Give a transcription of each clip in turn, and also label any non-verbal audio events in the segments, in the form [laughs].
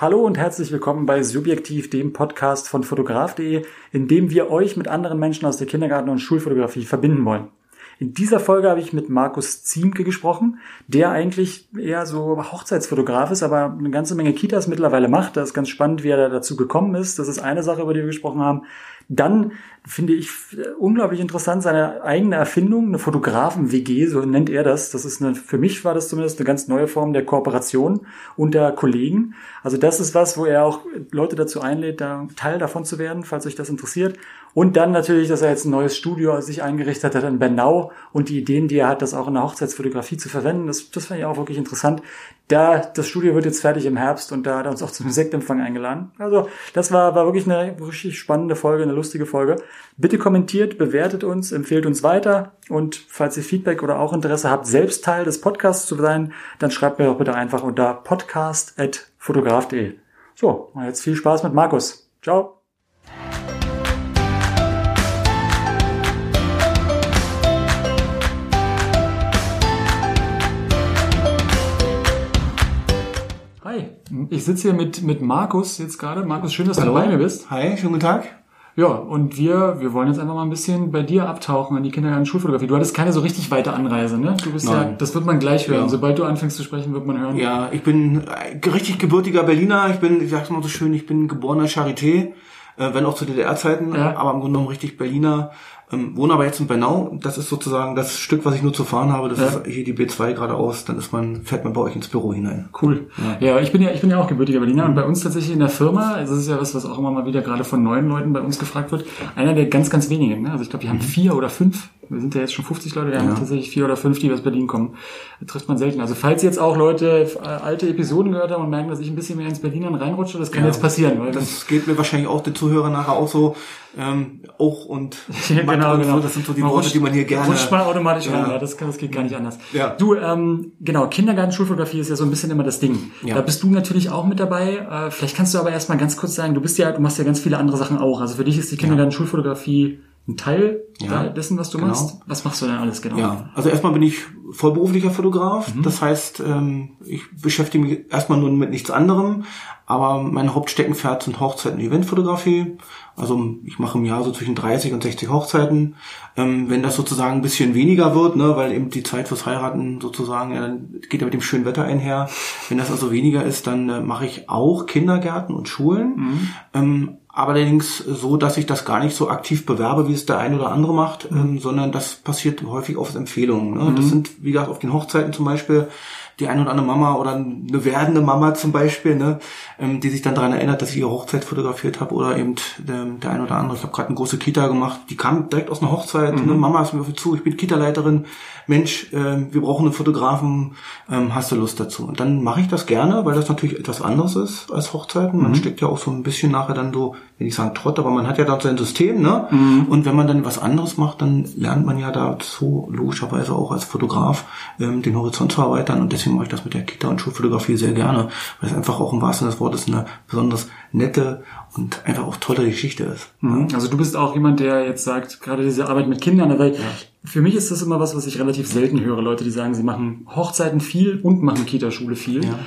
Hallo und herzlich willkommen bei Subjektiv, dem Podcast von fotograf.de, in dem wir euch mit anderen Menschen aus der Kindergarten- und Schulfotografie verbinden wollen. In dieser Folge habe ich mit Markus Ziemke gesprochen, der eigentlich eher so Hochzeitsfotograf ist, aber eine ganze Menge Kitas mittlerweile macht. Das ist ganz spannend, wie er da dazu gekommen ist. Das ist eine Sache, über die wir gesprochen haben. Dann finde ich unglaublich interessant seine eigene Erfindung, eine Fotografen-WG, so nennt er das. Das ist eine, für mich war das zumindest eine ganz neue Form der Kooperation unter Kollegen. Also das ist was, wo er auch Leute dazu einlädt, da Teil davon zu werden, falls euch das interessiert. Und dann natürlich, dass er jetzt ein neues Studio sich eingerichtet hat in Bernau und die Ideen, die er hat, das auch in der Hochzeitsfotografie zu verwenden. Das, das fand ich auch wirklich interessant. Da, das Studio wird jetzt fertig im Herbst und da hat er uns auch zum Sektempfang eingeladen. Also, das war, war wirklich eine richtig spannende Folge, eine lustige Folge. Bitte kommentiert, bewertet uns, empfehlt uns weiter und falls ihr Feedback oder auch Interesse habt, selbst Teil des Podcasts zu sein, dann schreibt mir doch bitte einfach unter podcast.fotograf.de. So, jetzt viel Spaß mit Markus. Ciao. Ich sitze hier mit, mit Markus jetzt gerade. Markus, schön, dass Hallo. du bei mir bist. Hi, schönen guten Tag. Ja, und wir, wir wollen jetzt einfach mal ein bisschen bei dir abtauchen an die Kindergarten- und Schulfotografie. Du hattest keine so richtig weite Anreise, ne? Du bist ja, Nein. das wird man gleich hören. Ja. Sobald du anfängst zu sprechen, wird man hören. Ja, ich bin richtig gebürtiger Berliner. Ich bin, ich sag's mal so schön, ich bin geborener Charité, äh, wenn auch zu DDR-Zeiten, Ja. aber im Grunde genommen richtig Berliner. Ähm, wohne aber jetzt in Bernau. Das ist sozusagen das Stück, was ich nur zu fahren habe. Das Ja. ist hier die B2 geradeaus. Dann ist man, fährt man bei euch ins Büro hinein. Cool. Ja. ich bin ja, ich bin ja auch gebürtiger Berliner und bei uns tatsächlich in der Firma, also das ist ja was, was auch immer mal wieder gerade von neuen Leuten bei uns gefragt wird, einer der ganz, ganz wenigen. Ne? Also ich glaube, wir haben vier oder fünf. Wir sind ja jetzt schon 50 Leute, wir haben Ja. tatsächlich vier oder fünf, die aus Berlin kommen. Das trifft man selten. Also falls jetzt auch Leute äh, alte Episoden gehört haben und merken, dass ich ein bisschen mehr ins Berlinern reinrutsche, das kann Ja. jetzt passieren. Weil Das geht mir wahrscheinlich auch den Zuhörern nachher auch so. Ähm, auch und [laughs] Ja, genau, und genau. So, das sind so die Man Worte, rutscht- die man hier gerne. Rutscht man automatisch Ja. rein, ja, das, kann, das geht gar nicht anders. Ja. Du, ähm, genau, Kindergarten, Schulfotografie ist ja so ein bisschen immer das Ding. Ja. Da bist du natürlich auch mit dabei. Äh, vielleicht kannst du aber erstmal ganz kurz sagen, du bist ja, du machst ja ganz viele andere Sachen auch. Also für dich ist die Kindergarten, Schulfotografie ein Teil Ja. dessen, was du Genau. machst. Was machst du denn alles genau? Ja, also erstmal bin ich vollberuflicher Fotograf. Das heißt, ähm, ich beschäftige mich erstmal nur mit nichts anderem. Aber mein Hauptsteckenpferd sind Hochzeiten und Eventfotografie. Also ich mache im Jahr so zwischen 30 und 60 Hochzeiten. Ähm, wenn das sozusagen ein bisschen weniger wird, ne, weil eben die Zeit fürs Heiraten sozusagen, ja, dann geht ja mit dem schönen Wetter einher. Wenn das also weniger ist, dann äh, mache ich auch Kindergärten und Schulen. Ähm, allerdings so, dass ich das gar nicht so aktiv bewerbe, wie es der ein oder andere macht, ähm, sondern das passiert häufig auf Empfehlungen. Ne? Das sind, wie gesagt, auf den Hochzeiten zum Beispiel die eine oder andere Mama oder eine werdende Mama zum Beispiel, ne, ähm, die sich dann daran erinnert, dass ich ihre Hochzeit fotografiert habe oder eben der, der eine oder andere. Ich habe gerade eine große Kita gemacht, die kam direkt aus einer Hochzeit. Ne, Mama ist mir zu, ich bin Kita-Leiterin. Mensch, ähm, wir brauchen einen Fotografen, ähm, hast du Lust dazu? Und dann mache ich das gerne, weil das natürlich etwas anderes ist als Hochzeiten. Man steckt ja auch so ein bisschen nachher dann so, will ich sagen Trott, aber man hat ja dort sein System, ne? Und wenn man dann was anderes macht, dann lernt man ja dazu logischerweise auch als Fotograf ähm, den Horizont zu erweitern. Und deswegen mache ich das mit der Kita- und Schulfotografie sehr gerne, weil es einfach auch im wahrsten Sinne des Wortes eine besonders nette und einfach auch tolle Geschichte ist. Mhm. Also du bist auch jemand, der jetzt sagt, gerade diese Arbeit mit Kindern, weil für mich ist das immer was, was ich relativ selten höre. Leute, die sagen, sie machen Hochzeiten viel und machen Kita-Schule viel. Ja.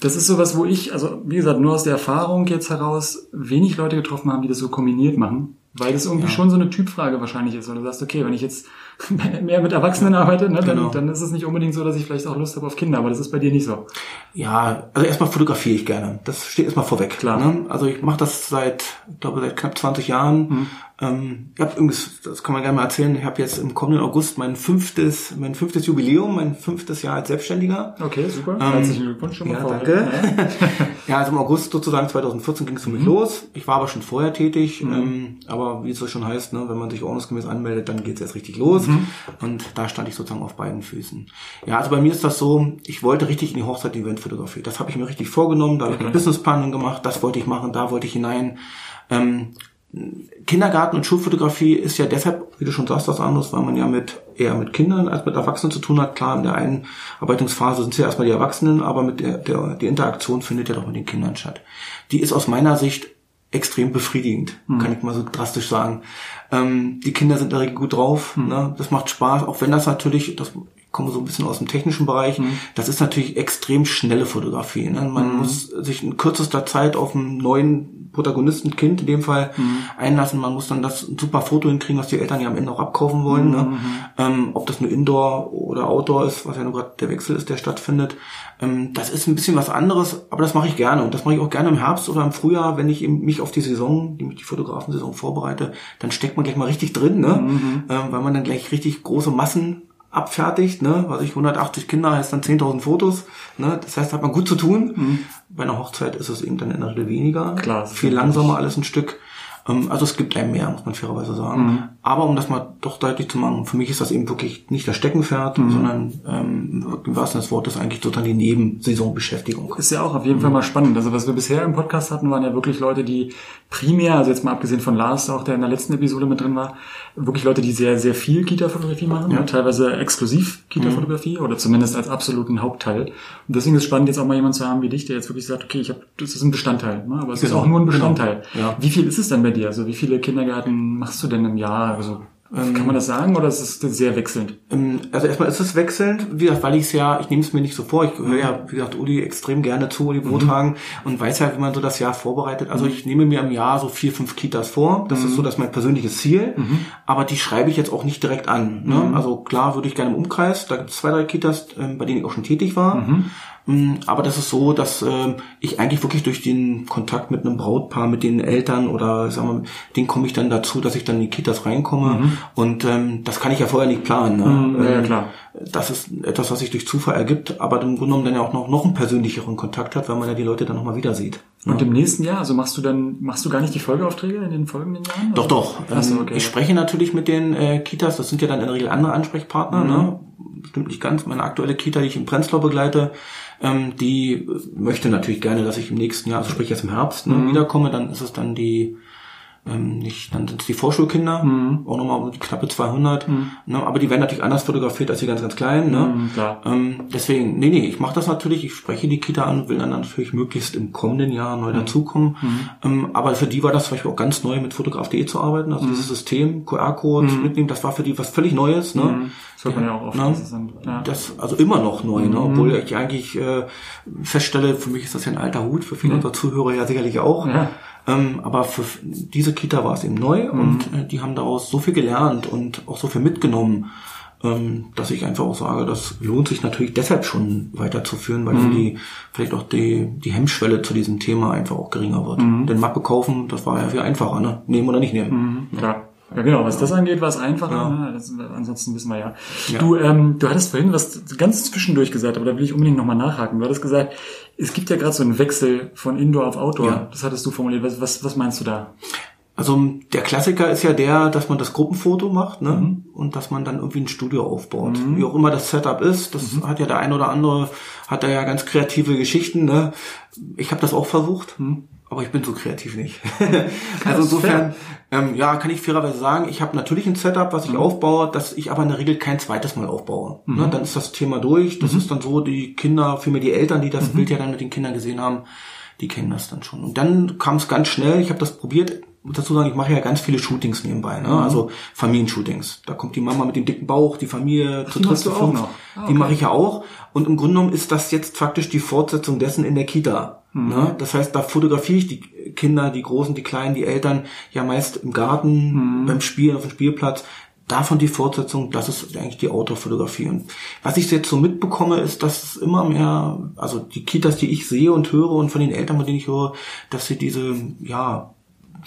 Das ist sowas, wo ich, also wie gesagt, nur aus der Erfahrung jetzt heraus wenig Leute getroffen haben, die das so kombiniert machen. Weil das irgendwie schon so eine Typfrage wahrscheinlich ist. Weil du sagst, okay, wenn ich jetzt [laughs] mehr mit Erwachsenen arbeite, ne, dann, Genau. dann ist es nicht unbedingt so, dass ich vielleicht auch Lust habe auf Kinder, aber das ist bei dir nicht so. Ja, also erstmal fotografiere ich gerne. Das steht erstmal vorweg. Klar. Ne? Also ich mache das seit, ich glaube, seit knapp 20 Jahren. Ähm, ich habe übrigens, das kann man gerne mal erzählen, ich habe jetzt im kommenden August mein fünftes, mein fünftes Jubiläum, mein fünftes Jahr als Selbstständiger. Okay, super. Herzlichen Glückwunsch schon mal Ja, vorweg. danke. Ja. [laughs] Ja, also im August sozusagen 2014 ging es damit los. Ich war aber schon vorher tätig, ähm, aber wie es so schon heißt, ne, wenn man sich ordnungsgemäß anmeldet, dann geht es erst richtig los. Und da stand ich sozusagen auf beiden Füßen. Ja, also bei mir ist das so, ich wollte richtig in die Hochzeit die Eventfotografie. Das habe ich mir richtig vorgenommen, da habe ich einen Businessplan gemacht, das wollte ich machen, da wollte ich hinein. Ähm, Kindergarten und Schulfotografie ist ja deshalb, wie du schon sagst, was anderes, weil man ja mit eher mit Kindern als mit Erwachsenen zu tun hat. Klar, in der Einarbeitungsphase sind es ja erstmal die Erwachsenen, aber mit der, der die Interaktion findet ja doch mit den Kindern statt. Die ist aus meiner Sicht extrem befriedigend, kann ich mal so drastisch sagen. Ähm, die Kinder sind Regel gut drauf, ne? das macht Spaß, auch wenn das natürlich, das komme so ein bisschen aus dem technischen Bereich. Mhm. Das ist natürlich extrem schnelle Fotografie. Ne? Man mhm. muss sich in kürzester Zeit auf einen neuen Protagonisten, Kind in dem Fall, mhm. einlassen. Man muss dann das super Foto hinkriegen, was die Eltern ja am Ende auch abkaufen wollen. Ne? Mhm. Ähm, ob das nur Indoor oder Outdoor ist, was ja nur gerade der Wechsel ist, der stattfindet. Ähm, das ist ein bisschen was anderes, aber das mache ich gerne. Und das mache ich auch gerne im Herbst oder im Frühjahr, wenn ich mich auf die Saison, die, die Fotografensaison vorbereite, dann steckt man gleich mal richtig drin, ne? Mhm. Ähm, weil man dann gleich richtig große Massen abfertigt, ne, was ich 180 Kinder heißt dann 10.000 Fotos, ne, das heißt, hat man gut zu tun. Mhm. Bei einer Hochzeit ist es eben dann in der Regel weniger, Klar, viel langsamer alles ein Stück. Ähm, also es gibt einem mehr, muss man fairerweise sagen. Mhm. Aber um das mal doch deutlich zu machen, für mich ist das eben wirklich nicht das Steckenpferd, mhm. sondern ähm, im wahrsten des Wortes eigentlich total die Nebensaisonbeschäftigung. Ist ja auch auf jeden mhm. Fall mal spannend. Also was wir bisher im Podcast hatten, waren ja wirklich Leute, die primär, also jetzt mal abgesehen von Lars, auch der in der letzten Episode mit drin war, wirklich Leute, die sehr, sehr viel Kita-Fotografie machen, ja. teilweise exklusiv Kita-Fotografie mhm. oder zumindest als absoluten Hauptteil. Und deswegen ist es spannend, jetzt auch mal jemand zu haben wie dich, der jetzt wirklich sagt, okay, ich habe, das ist ein Bestandteil, ne? aber es genau. ist auch nur ein genau. Bestandteil. Genau. Ja. Wie viel ist es denn bei dir? Also wie viele Kindergärten machst du denn im Jahr? Also kann man das sagen oder ist es sehr wechselnd? Ähm, also erstmal ist es wechselnd, wie gesagt, weil ich es ja, ich nehme es mir nicht so vor, ich höre ja, wie gesagt, Uli extrem gerne zu, Uli Brothagen mhm. und weiß ja, wie man so das Jahr vorbereitet. Also mhm. ich nehme mir im Jahr so vier, fünf Kitas vor. Das mhm. ist so das mein persönliches Ziel. Mhm. Aber die schreibe ich jetzt auch nicht direkt an. Ne? Mhm. Also klar würde ich gerne im Umkreis, da gibt es zwei, drei Kitas, ähm, bei denen ich auch schon tätig war. Mm, aber das ist so, dass äh, ich eigentlich wirklich durch den Kontakt mit einem Brautpaar, mit den Eltern oder sagen wir, den komme ich dann dazu, dass ich dann in die Kitas reinkomme. Mhm. Und ähm, das kann ich ja vorher nicht planen. Ne? Mhm, ja, ähm, klar. Das ist etwas, was sich durch Zufall ergibt, aber im Grunde genommen dann ja auch noch, noch einen persönlicheren Kontakt hat, weil man ja die Leute dann nochmal wieder sieht. Und im nächsten Jahr, also machst du dann, machst du gar nicht die Folgeaufträge in den folgenden Jahren? Doch, doch. Ähm, okay. Ich spreche natürlich mit den äh, Kitas, das sind ja dann in der Regel andere Ansprechpartner, mhm. ne? Stimmt nicht ganz. Meine aktuelle Kita, die ich in Prenzlau begleite, ähm, die möchte natürlich gerne, dass ich im nächsten Jahr, also sprich jetzt im Herbst, ne, mhm. wiederkomme. Dann ist es dann die ähm, nicht, dann sind es die Vorschulkinder, mhm. auch nochmal die knappe 200, mhm. ne, aber die werden natürlich anders fotografiert als die ganz, ganz kleinen. Ne? Mhm. Ähm, deswegen, nee, nee, ich mache das natürlich, ich spreche die Kita an, will dann natürlich möglichst im kommenden Jahr neu mhm. dazukommen. Mhm. Ähm, aber für die war das zum Beispiel auch ganz neu mit fotograf.de zu arbeiten, also mhm. dieses System, QR-Code mitnehmen, das war für die was völlig Neues. Ne? Das hört man ja auch oft. Ne? Das, ja. das also immer noch neu, ne? obwohl ich eigentlich äh, feststelle, für mich ist das ja ein alter Hut, für viele unserer Zuhörer ja sicherlich auch. Ja. Ähm, aber für diese Kita war es eben neu mhm. und äh, die haben daraus so viel gelernt und auch so viel mitgenommen, ähm, dass ich einfach auch sage, das lohnt sich natürlich deshalb schon weiterzuführen, weil mhm. die vielleicht auch die, die Hemmschwelle zu diesem Thema einfach auch geringer wird. Mhm. Denn Mappe kaufen, das war ja viel einfacher, ne? Nehmen oder nicht nehmen. Mhm, klar. Ja, genau. Was das angeht, war es einfacher. Ja. Ne? Das, ansonsten wissen wir ja. ja. Du, ähm, du hattest vorhin was ganz zwischendurch gesagt, aber da will ich unbedingt nochmal nachhaken. Du hattest gesagt, es gibt ja gerade so einen Wechsel von Indoor auf Outdoor. Ja. Das hattest du formuliert. Was, was, was meinst du da? Also der Klassiker ist ja der, dass man das Gruppenfoto macht ne? Mhm. und dass man dann irgendwie ein Studio aufbaut. Mhm. Wie auch immer das Setup ist, das mhm. hat ja der ein oder andere, hat da ja ganz kreative Geschichten. Ne? Ich habe das auch versucht. Mhm aber ich bin so kreativ nicht. [laughs] also insofern, ähm, ja, kann ich fairerweise sagen, ich habe natürlich ein Setup, was ich mhm. aufbaue, dass ich aber in der Regel kein zweites Mal aufbaue. Mhm. Ne, dann ist das Thema durch. Das mhm. ist dann so, die Kinder, vielmehr die Eltern, die das mhm. Bild ja dann mit den Kindern gesehen haben, die kennen das dann schon. Und dann kam es ganz schnell, ich habe das probiert, muss dazu sagen, ich mache ja ganz viele Shootings nebenbei, ne? Mhm. also Familienshootings. Da kommt die Mama mit dem dicken Bauch, die Familie zu dritt, zu fünf. Ah, okay. Die mache ich ja auch. Und im Grunde genommen ist das jetzt faktisch die Fortsetzung dessen in der Kita. Ne? Das heißt, da fotografiere ich die Kinder, die Großen, die Kleinen, die Eltern ja meist im Garten, mhm. beim Spielen auf dem Spielplatz. Davon die Fortsetzung, das ist eigentlich die Outdoor-Fotografie. Und was ich jetzt so mitbekomme, ist, dass es immer mehr, also die Kitas, die ich sehe und höre und von den Eltern, von denen ich höre, dass sie diese, ja,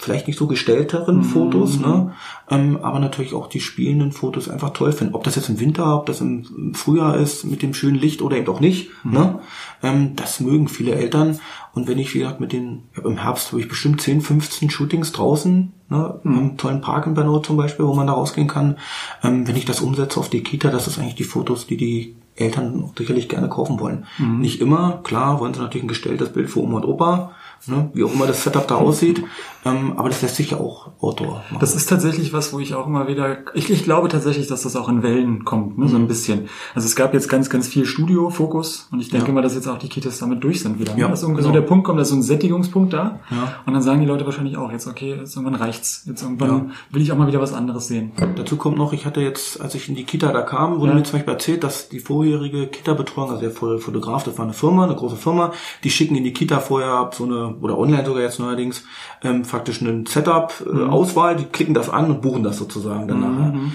vielleicht nicht so gestellteren mhm. Fotos, ne? Ähm, aber natürlich auch die spielenden Fotos einfach toll finden. Ob das jetzt im Winter, ob das im Frühjahr ist mit dem schönen Licht oder eben auch nicht, mhm. ne? Ähm, das mögen viele Eltern. Und wenn ich, wie gesagt, mit den, im Herbst habe ich bestimmt 10, 15 Shootings draußen, ne? Mhm. Im tollen Park in Bernau zum Beispiel, wo man da rausgehen kann. Ähm, wenn ich das umsetze auf die Kita, das ist eigentlich die Fotos, die die Eltern sicherlich gerne kaufen wollen. Mhm. Nicht immer, klar, wollen sie natürlich ein gestelltes Bild für Oma und Opa, ne, wie auch immer das Setup da aussieht. Ähm, aber das lässt sich ja auch Outdoor machen. Das ist tatsächlich was, wo ich auch immer wieder, ich, ich glaube tatsächlich, dass das auch in Wellen kommt, ne, so ein mhm. bisschen. Also es gab jetzt ganz, ganz viel Studio-Fokus und ich denke ja. mal, dass jetzt auch die Kitas damit durch sind wieder. Ne? Ja, dass irgendwie genau. so der Punkt kommt, da ist so ein Sättigungspunkt da ja. und dann sagen die Leute wahrscheinlich auch jetzt, okay, jetzt irgendwann reicht's. Jetzt irgendwann ja. will ich auch mal wieder was anderes sehen. Dazu kommt noch, ich hatte jetzt, als ich in die Kita da kam, wurde mir zum Beispiel erzählt, dass die vorherige Kita-Betreuung, also der Fotograf, das war eine Firma, eine große Firma, die schicken in die Kita vorher so eine, oder online sogar jetzt neuerdings, ähm, faktisch einen Setup-Auswahl, äh, mhm. die klicken das an und buchen das sozusagen dann mhm.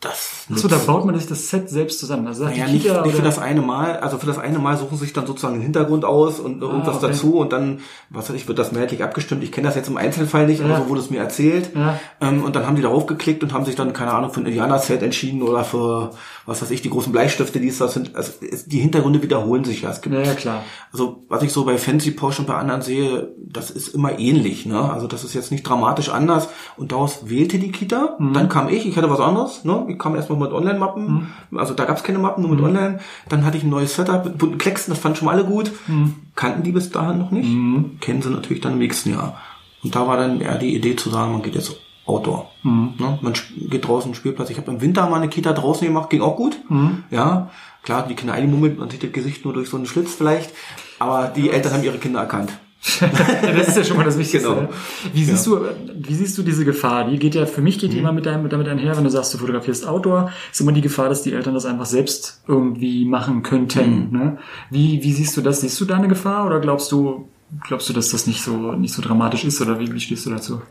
Das so, da baut man sich das Set selbst zusammen. Also naja, nicht, nicht für das eine Mal, also für das eine Mal suchen sie sich dann sozusagen den Hintergrund aus und ah, irgendwas okay. dazu und dann, was weiß ich, wird das mehrheitlich abgestimmt. Ich kenne das jetzt im Einzelfall nicht, ja. aber so wurde es mir erzählt. Ja. Ähm, und dann haben die darauf geklickt und haben sich dann, keine Ahnung, für ein Indianer-Set entschieden oder für, was weiß ich, die großen Bleistifte, die es da sind. Also die Hintergründe wiederholen sich ja. Es gibt, ja, ja, klar. Also was ich so bei Fancy Porsche und bei anderen sehe, das ist immer ähnlich. Ne? Also das ist jetzt nicht dramatisch anders. Und daraus wählte die Kita. Mhm. Dann kam ich, ich hatte was anderes. Ne? Ich kam erstmal mit Online-Mappen. Mhm. Also da gab es keine Mappen, nur mit mhm. Online. Dann hatte ich ein neues Setup mit bunten Klecksen, das fanden schon alle gut. Mhm. Kannten die bis dahin noch nicht. Mhm. Kennen sie natürlich dann im nächsten Jahr. Und da war dann eher die Idee zu sagen, man geht jetzt Outdoor. Mhm. Ne? Man geht draußen Spielplatz. Ich habe im Winter mal eine Kita draußen gemacht, ging auch gut. Mhm. Ja, klar, die Kinder eingemummelt, man sieht das Gesicht nur durch so einen Schlitz vielleicht. Aber die Eltern haben ihre Kinder erkannt. [laughs] das ist ja schon mal das Wichtigste. Genau. Wie siehst ja. du, wie siehst du diese Gefahr? Die geht ja, für mich geht die mhm. immer mit deinem, damit einher, wenn du sagst, du fotografierst Outdoor, ist immer die Gefahr, dass die Eltern das einfach selbst irgendwie machen könnten. Mhm. Ne? Wie, wie siehst du das? Siehst du da eine Gefahr oder glaubst du, glaubst du, dass das nicht so, nicht so dramatisch ist oder wie, wie stehst du dazu?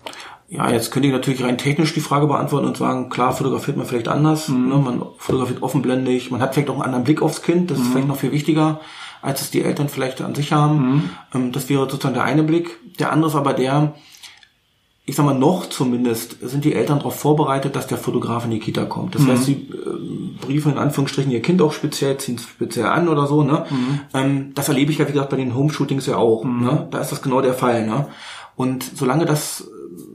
Ja, jetzt könnte ich natürlich rein technisch die Frage beantworten und sagen, klar, fotografiert man vielleicht anders, mhm. ne? man fotografiert offenblendig, man hat vielleicht auch einen anderen Blick aufs Kind, das ist mhm. vielleicht noch viel wichtiger als es die Eltern vielleicht an sich haben. Mhm. Ähm, das wäre sozusagen der eine Blick. Der andere ist aber der, ich sag mal, noch zumindest sind die Eltern darauf vorbereitet, dass der Fotograf in die Kita kommt. Das mhm. heißt, sie äh, briefen in Anführungsstrichen ihr Kind auch speziell, ziehen es speziell an oder so. Ne? Mhm. Ähm, das erlebe ich ja, wie gesagt, bei den Home-Shootings ja auch. Mhm. Ne? Da ist das genau der Fall. Ne? Und solange das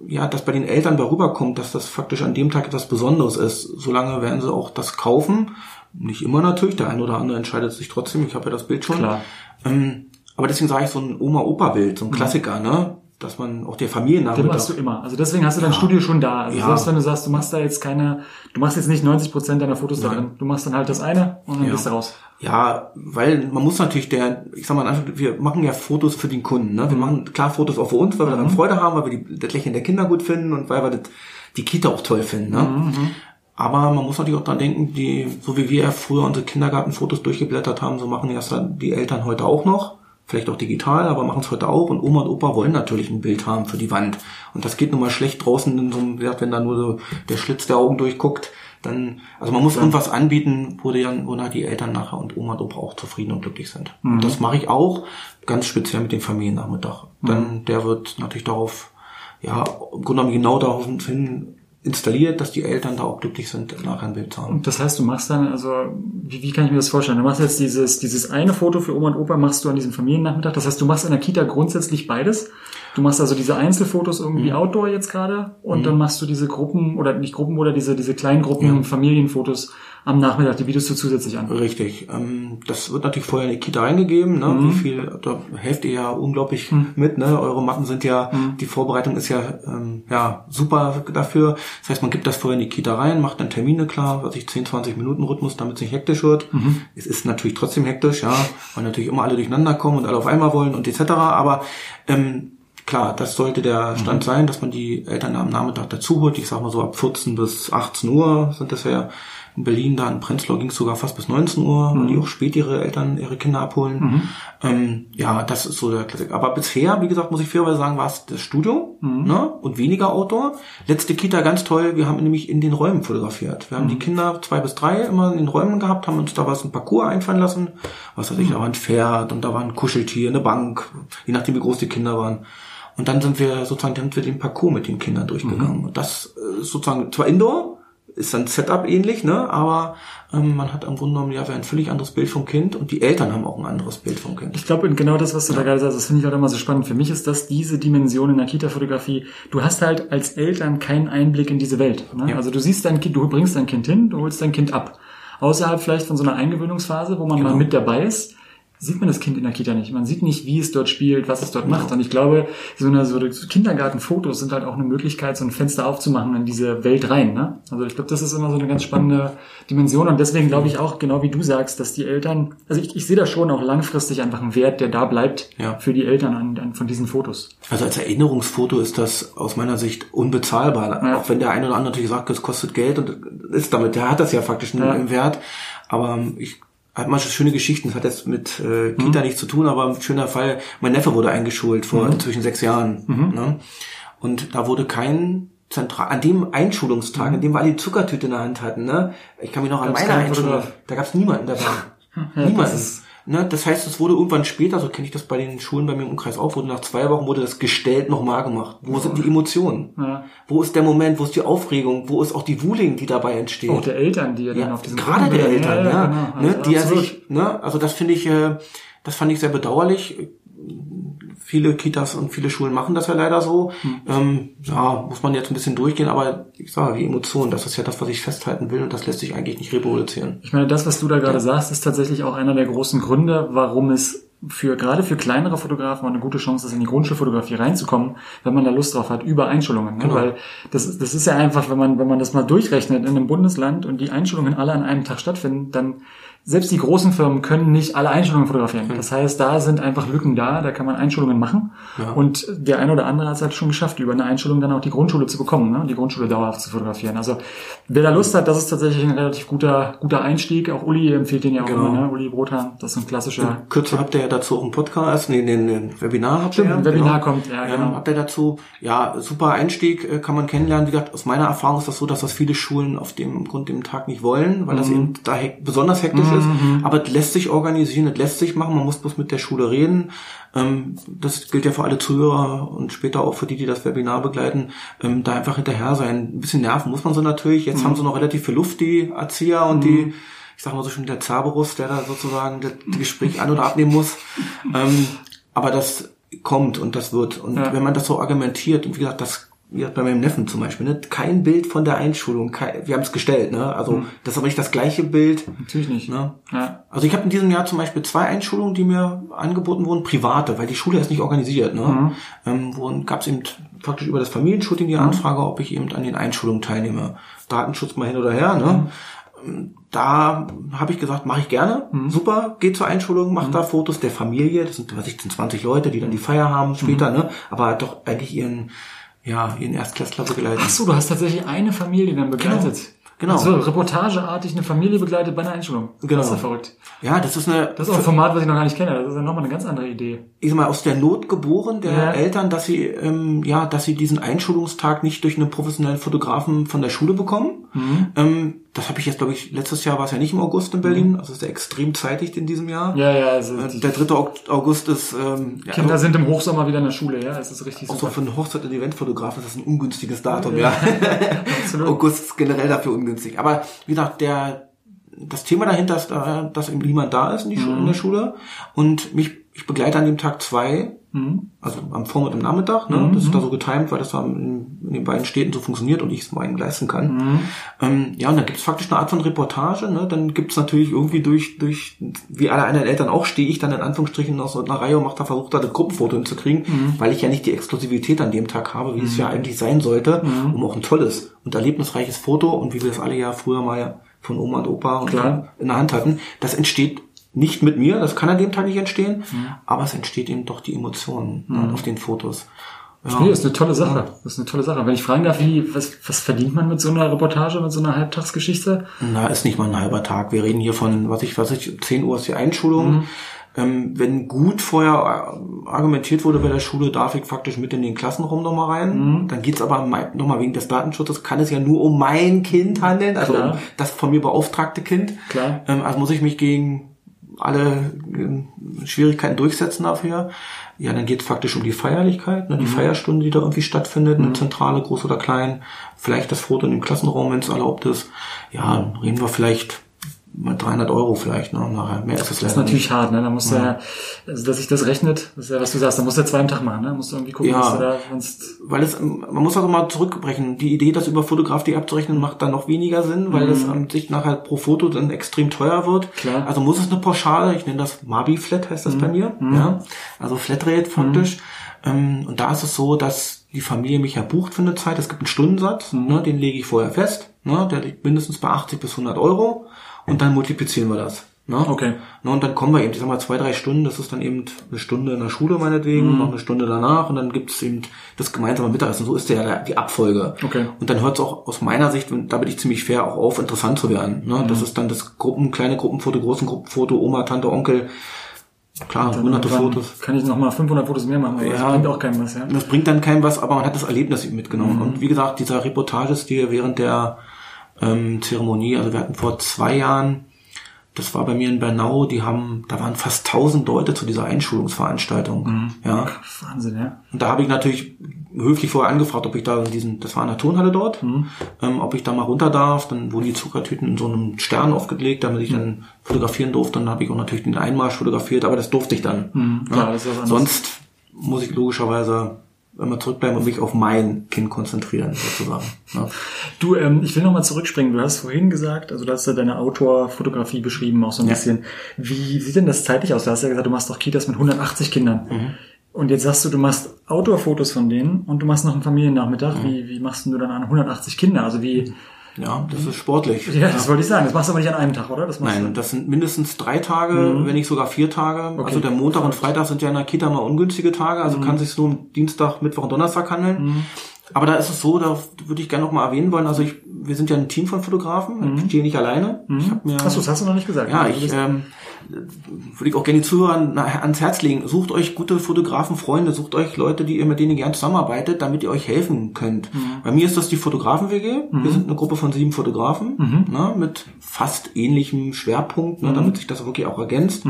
ja, dass bei den Eltern darüber kommt, dass das faktisch an dem Tag etwas Besonderes ist, solange werden sie auch das kaufen nicht immer natürlich, der eine oder andere entscheidet sich trotzdem, ich habe ja das Bild schon. Klar. Ähm, aber deswegen sage ich so ein Oma-Opa-Bild, so ein Klassiker, ne? Dass man auch der Familiennachmittag... Den machst du immer. Also deswegen hast du dein ja. Studio schon da. Also ja. selbst wenn du sagst, du machst da jetzt keine, du machst jetzt nicht 90 Prozent deiner Fotos Nein. da drin. Du machst dann halt das eine und dann ja. gehst du raus. Ja, weil man muss natürlich der, ich sag mal, wir machen ja Fotos für den Kunden. Ne? Wir mhm. machen klar Fotos auch für uns, weil wir mhm. daran Freude haben, weil wir die, das Lächeln der Kinder gut finden und weil wir das, die Kita auch toll finden. Ne? Mhm. mhm. Aber man muss natürlich auch dran denken, die, so wie wir früher unsere Kindergartenfotos durchgeblättert haben, so machen das die Eltern heute auch noch. Vielleicht auch digital, aber machen es heute auch. Und Oma und Opa wollen natürlich ein Bild haben für die Wand. Und das geht nun mal schlecht draußen in so einem Wert, wenn da nur so der Schlitz der Augen durchguckt. Dann, also man muss ja. irgendwas anbieten, wo, die, wo die Eltern nachher und Oma und Opa auch zufrieden und glücklich sind. Mhm. Und das mache ich auch, ganz speziell mit dem Familiennachmittag. Mhm. Dann, der wird natürlich darauf, ja, im Grunde genommen genau darauf hin installiert, dass die Eltern da auch glücklich sind, nachher ein Bild zu haben. Das heißt, du machst dann, also wie, wie kann ich mir das vorstellen? Du machst jetzt dieses, dieses eine Foto für Oma und Opa, machst du an diesem Familiennachmittag. Das heißt, du machst in der Kita grundsätzlich beides. Du machst also diese Einzelfotos irgendwie mhm. Outdoor jetzt gerade und mhm. dann machst du diese Gruppen oder nicht Gruppen oder diese, diese kleinen Gruppen ja. Familienfotos am Nachmittag, die bietest du zusätzlich an. Richtig. Ähm, das wird natürlich vorher in die Kita reingegeben. Ne? Mhm. Wie viel, da helft ihr ja unglaublich mhm. mit. Ne? Eure Mappen sind ja, mhm. die Vorbereitung ist ja, ähm, ja super dafür. Das heißt, man gibt das vorher in die Kita rein, macht dann Termine klar, was ich 10, 20 Minuten Rhythmus, damit es nicht hektisch wird. Mhm. Es ist natürlich trotzdem hektisch, ja, weil natürlich immer alle durcheinander kommen und alle auf einmal wollen und etc. Aber ähm, klar, das sollte der Stand mhm. sein, dass man die Eltern am Nachmittag dazu holt. Ich sag mal so ab 14 bis 18 Uhr sind das ja in Berlin, da in Prenzlau ging es sogar fast bis 19 Uhr, mhm. weil die auch spät ihre Eltern ihre Kinder abholen. Mhm. Ähm, ja, das ist so der Klassik. Aber bisher, wie gesagt, muss ich fairerweise sagen, war es das Studio mhm. ne? und weniger Outdoor. Letzte Kita ganz toll, wir haben nämlich in den Räumen fotografiert. Wir haben die mhm. Kinder zwei bis drei immer in den Räumen gehabt, haben uns da was ein Parcours einfallen lassen. Was weiß ich, da war ein Pferd und da war ein Kuscheltier, eine Bank, je nachdem wie groß die Kinder waren. Und dann sind wir sozusagen, dann sind wir den Parcours mit den Kindern durchgegangen. Mhm. Und das äh, ist sozusagen zwar Indoor, ist dann Setup ähnlich, ne? Aber ähm, man hat im Grunde genommen ja ein völlig anderes Bild vom Kind und die Eltern haben auch ein anderes Bild vom Kind. Ich glaube, genau das, was du ja. da gerade sagst, das finde ich auch immer so spannend. Für mich ist das diese Dimension in der Kita-Fotografie. Du hast halt als Eltern keinen Einblick in diese Welt. Ne? Ja. Also du siehst dein Kind, du bringst dein Kind hin, du holst dein Kind ab. außerhalb vielleicht von so einer Eingewöhnungsphase, wo man Genau. mal mit dabei ist, sieht man das Kind in der Kita nicht. Man sieht nicht, wie es dort spielt, was es dort macht. Und ich glaube, so eine so Kindergartenfotos sind halt auch eine Möglichkeit, so ein Fenster aufzumachen in diese Welt rein. Ne? Also ich glaube, das ist immer so eine ganz spannende Dimension. Und deswegen glaube ich auch, genau wie du sagst, dass die Eltern, also ich, ich sehe da schon auch langfristig einfach einen Wert, der da bleibt Ja. für die Eltern an, an, von diesen Fotos. Also als Erinnerungsfoto ist das aus meiner Sicht unbezahlbar. Ja. Auch wenn der eine oder andere natürlich sagt, es kostet Geld und ist damit, der hat das ja faktisch einen Ja. einen Wert. Aber ähm, ich habe manche schöne Geschichten, das hat jetzt mit äh, Kita nichts zu tun, aber ein schöner Fall, mein Neffe wurde eingeschult vor inzwischen sechs Jahren. Ne? Und da wurde kein zentral, an dem Einschulungstag, an dem wir alle die Zuckertüte in der Hand hatten, ne? Ich kann mich noch an Gab's meine Einschulung, da gab es niemanden dabei. niemanden. Ne, das heißt, es wurde irgendwann später, so kenne ich das bei den Schulen bei mir im Umkreis auch, wurde nach zwei Wochen wurde das gestellt nochmal gemacht. Wo sind die Emotionen? Ja. Wo ist der Moment, wo ist die Aufregung, wo ist auch die Wuling, die dabei entsteht? Auch der Eltern, die ja, dann ja, auf diesen gerade der Fotobilder- Eltern, ja, genau. ne, Also die ja sich, ne, also das finde ich, äh, das fand ich sehr bedauerlich. Viele Kitas und viele Schulen machen das ja leider so. Hm. Ähm, ja, muss man jetzt ein bisschen durchgehen, aber ich sage, die Emotionen, das ist ja das, was ich festhalten will und das lässt sich eigentlich nicht reproduzieren. Ich meine, das, was du da gerade sagst, ist tatsächlich auch einer der großen Gründe, warum es für gerade für kleinere Fotografen eine gute Chance ist, in die Grundschulfotografie reinzukommen, wenn man da Lust drauf hat, über Einschulungen. Ne? Genau. Weil das, ist- das ist ja einfach, wenn man, wenn man das mal durchrechnet in einem Bundesland und die Einschulungen alle an einem Tag stattfinden, dann selbst die großen Firmen können nicht alle Einschulungen fotografieren. Das heißt, da sind einfach Lücken da, da kann man Einschulungen machen. Ja. Und der eine oder andere hat es halt schon geschafft, über eine Einschulung dann auch die Grundschule zu bekommen, ne? die Grundschule dauerhaft zu fotografieren. Also wer da Lust hat, das ist tatsächlich ein relativ guter, guter Einstieg. Auch Uli empfiehlt den ja auch Genau. immer, ne? Uli Brothahn, das ist ein klassischer Kürzer habt ihr ja dazu auch einen Podcast, nee, den, den Webinar habt ihr Stimmt, ja. ein Webinar kommt, ja, genau. habt ihr dazu, ja, super Einstieg, äh, kann man kennenlernen. Wie gesagt, aus meiner Erfahrung ist das so, dass das viele Schulen auf dem Grund dem Tag nicht wollen, weil das Mhm. eben da hek besonders hektisch ist. Aber es lässt sich organisieren, es lässt sich machen, man muss bloß mit der Schule reden. Ähm, das gilt ja für alle Zuhörer und später auch für die, die das Webinar begleiten, ähm, da einfach hinterher sein. Ein bisschen nerven muss man so natürlich. Jetzt haben sie noch relativ viel Luft, die Erzieher und die, ich sag mal so schon der Cerberus, der da sozusagen das Gespräch an- oder abnehmen muss. [laughs] Ähm, aber das kommt und das wird. Und Ja. wenn man das so argumentiert, und wie gesagt, das wie bei meinem Neffen zum Beispiel, ne? kein Bild von der Einschulung, kein, wir haben es gestellt, ne? Also das ist aber nicht das gleiche Bild. Natürlich nicht. Ne? Ja. Also ich habe in diesem Jahr zum Beispiel zwei Einschulungen, die mir angeboten wurden, private, weil die Schule ist nicht organisiert. Ne? Ähm, wo gab es eben praktisch über das Familienshooting die Anfrage, ob ich eben an den Einschulungen teilnehme. Datenschutz mal hin oder her. Ne? Ähm, Da habe ich gesagt, mache ich gerne. Super, geht zur Einschulung, macht da Fotos der Familie. Das sind, was ich, sind 20 Leute, die dann die Feier haben später, ne? Aber doch eigentlich ihren, ja, ihren Erstklässler begleiten. Ach so, du hast tatsächlich eine Familie dann begleitet. Genau. Also reportageartig eine Familie begleitet bei einer Einschulung. Genau. Das ist ja verrückt. Ja, das ist eine, Das ist auch ein Format, was ich noch gar nicht kenne. Das ist ja nochmal eine ganz andere Idee. ich sag mal, aus der Not geboren der Ja. Eltern, dass sie, ähm, ja, dass sie diesen Einschulungstag nicht durch einen professionellen Fotografen von der Schule bekommen. Mhm. Ähm, das habe ich jetzt, glaube ich, letztes Jahr war es ja nicht im August in Berlin, also ist ja extrem zeitig in diesem Jahr. Mhm. Ja, ja, also Äh, Der 3. Au- August ist, ähm, ja, Kinder sind im Hochsommer wieder in der Schule, ja. Das ist richtig auch so super. für einen Hochzeit- und Eventfotografen ist das ein ungünstiges Datum, ja. Absolut. [laughs] August ist generell dafür ungünstig. Aber wie gesagt, der, das Thema dahinter ist, da, dass eben niemand da ist in, die Schule, in der Schule. Und mich, ich begleite an dem Tag zwei, Mhm. also am Vormittag und am Nachmittag. Ne? Das ist da so getimt, weil das da in, in den beiden Städten so funktioniert und ich es mal leisten kann. Ähm, ja, und dann gibt es faktisch eine Art von Reportage. Ne? Dann gibt es natürlich irgendwie durch, durch, wie alle anderen Eltern auch, stehe ich dann in Anführungsstrichen aus einer Reihe und mache da versucht, da das Gruppenfoto hinzukriegen, weil ich ja nicht die Exklusivität an dem Tag habe, wie es ja eigentlich sein sollte, um auch ein tolles und erlebnisreiches Foto und wie wir das alle ja früher mal von Oma und Opa und in der Hand hatten. Das entsteht nicht mit mir, das kann an dem Tag nicht entstehen, aber es entsteht eben doch die Emotionen ne, auf den Fotos. Ja. Nee, ist eine tolle Sache. Das ist eine tolle Sache. Wenn ich fragen darf, wie, was, was verdient man mit so einer Reportage, mit so einer Halbtagsgeschichte? Na, ist nicht mal ein halber Tag. Wir reden hier von, was ich, was ich, 10 Uhr ist die Einschulung. Ähm, wenn gut vorher äh, argumentiert wurde bei der Schule, darf ich faktisch mit in den Klassenraum nochmal rein. Dann geht's aber nochmal wegen des Datenschutzes, kann es ja nur um mein Kind handeln, also Klar. um das von mir beauftragte Kind. Klar. Ähm, also muss ich mich gegen alle äh, Schwierigkeiten durchsetzen dafür. Ja, dann geht es faktisch um die Feierlichkeit, ne, die Feierstunde, die da irgendwie stattfindet, eine Zentrale, groß oder klein. Vielleicht das Foto in dem Klassenraum, wenn es erlaubt ist. Ja, reden wir vielleicht 300 Euro vielleicht, ne? Nachher mehr ist es Das ist natürlich hart, ne? Da musst du ja, also dass sich das rechnet, das ist ja, was du sagst, da musst du ja zwei am Tag machen, ne? Da musst du irgendwie gucken, Ja. dass du da sonst. Weil es, man muss auch mal zurückbrechen. Die Idee, das über Fotografie abzurechnen, macht dann noch weniger Sinn, weil es an sich nachher pro Foto dann extrem teuer wird. Klar. Also muss es eine Pauschale, ich nenne das Mabi Flat, heißt das bei mir, ja. Also Flatrate faktisch. Ähm, und da ist es so, dass die Familie mich ja bucht für eine Zeit. Es gibt einen Stundensatz, ne, den lege ich vorher fest. Ne, der liegt mindestens bei 80 bis 100 Euro. Und dann multiplizieren wir das. Ne? Okay. Ne, und dann kommen wir eben, ich sag mal, zwei, drei Stunden, das ist dann eben eine Stunde in der Schule meinetwegen, noch eine Stunde danach und dann gibt's eben das gemeinsame Mittagessen. So ist ja die Abfolge. Okay. Und dann hört es auch aus meiner Sicht, und da bin ich ziemlich fair, auch auf, interessant zu werden. Ne? Das ist dann das Gruppen, kleine Gruppenfoto, großen Gruppenfoto, Oma, Tante, Onkel. Klar, hunderte Fotos. Kann ich noch mal 500 Fotos mehr machen, aber das Ja. bringt auch keinem was, ja. Das bringt dann keinem was, aber man hat das Erlebnis mitgenommen. Und wie gesagt, dieser Reportagestil während der ähm, Zeremonie, also wir hatten vor zwei Jahren, das war bei mir in Bernau, die haben, da waren fast 1000 Leute zu dieser Einschulungsveranstaltung. Ja. Wahnsinn, ja. Und da habe ich natürlich höflich vorher angefragt, ob ich da in diesen, das war in der Turnhalle dort, ähm, ob ich da mal runter darf. Dann wurden die Zuckertüten in so einem Stern aufgelegt, damit ich dann fotografieren durfte. Dann habe ich auch natürlich den Einmarsch fotografiert, aber das durfte ich dann. ist was anderes. Sonst muss ich logischerweise immer zurückbleiben und mich auf mein Kind konzentrieren, sozusagen. Ja. Du, ähm, ich will noch mal zurückspringen. Du hast vorhin gesagt, also du hast ja deine Outdoor-Fotografie beschrieben, auch so ein Ja. bisschen. Wie sieht denn das zeitlich aus? Du hast ja gesagt, du machst doch Kitas mit 180 Kindern. Mhm. Und jetzt sagst du, du machst Outdoor-Fotos von denen und du machst noch einen Familiennachmittag. Mhm. Wie, wie machst du dann an 180 Kinder? Also wie, ja, das ist sportlich. ja, das wollte ich sagen. Das machst du aber nicht an einem Tag, oder? Das Nein, das sind mindestens drei Tage, wenn nicht sogar vier Tage. Also der Montag und Freitag sind ja in der Kita mal ungünstige Tage, also kann sich so um Dienstag, Mittwoch und Donnerstag handeln. Aber da ist es so, da würde ich gerne noch mal erwähnen wollen, also ich, wir sind ja ein Team von Fotografen, ich stehe nicht alleine. Ich habe mir du. Achso, das hast du noch nicht gesagt. ja, Also du ich ähm, würde ich auch gerne die Zuhörer an- ans Herz legen. Sucht euch gute Fotografen, Freunde, sucht euch Leute, die ihr mit denen ihr gern zusammenarbeitet, damit ihr euch helfen könnt. Bei mir ist das die Fotografen-WG. Wir sind eine Gruppe von sieben Fotografen ne, mit fast ähnlichem Schwerpunkt, ne, damit sich das wirklich auch ergänzt.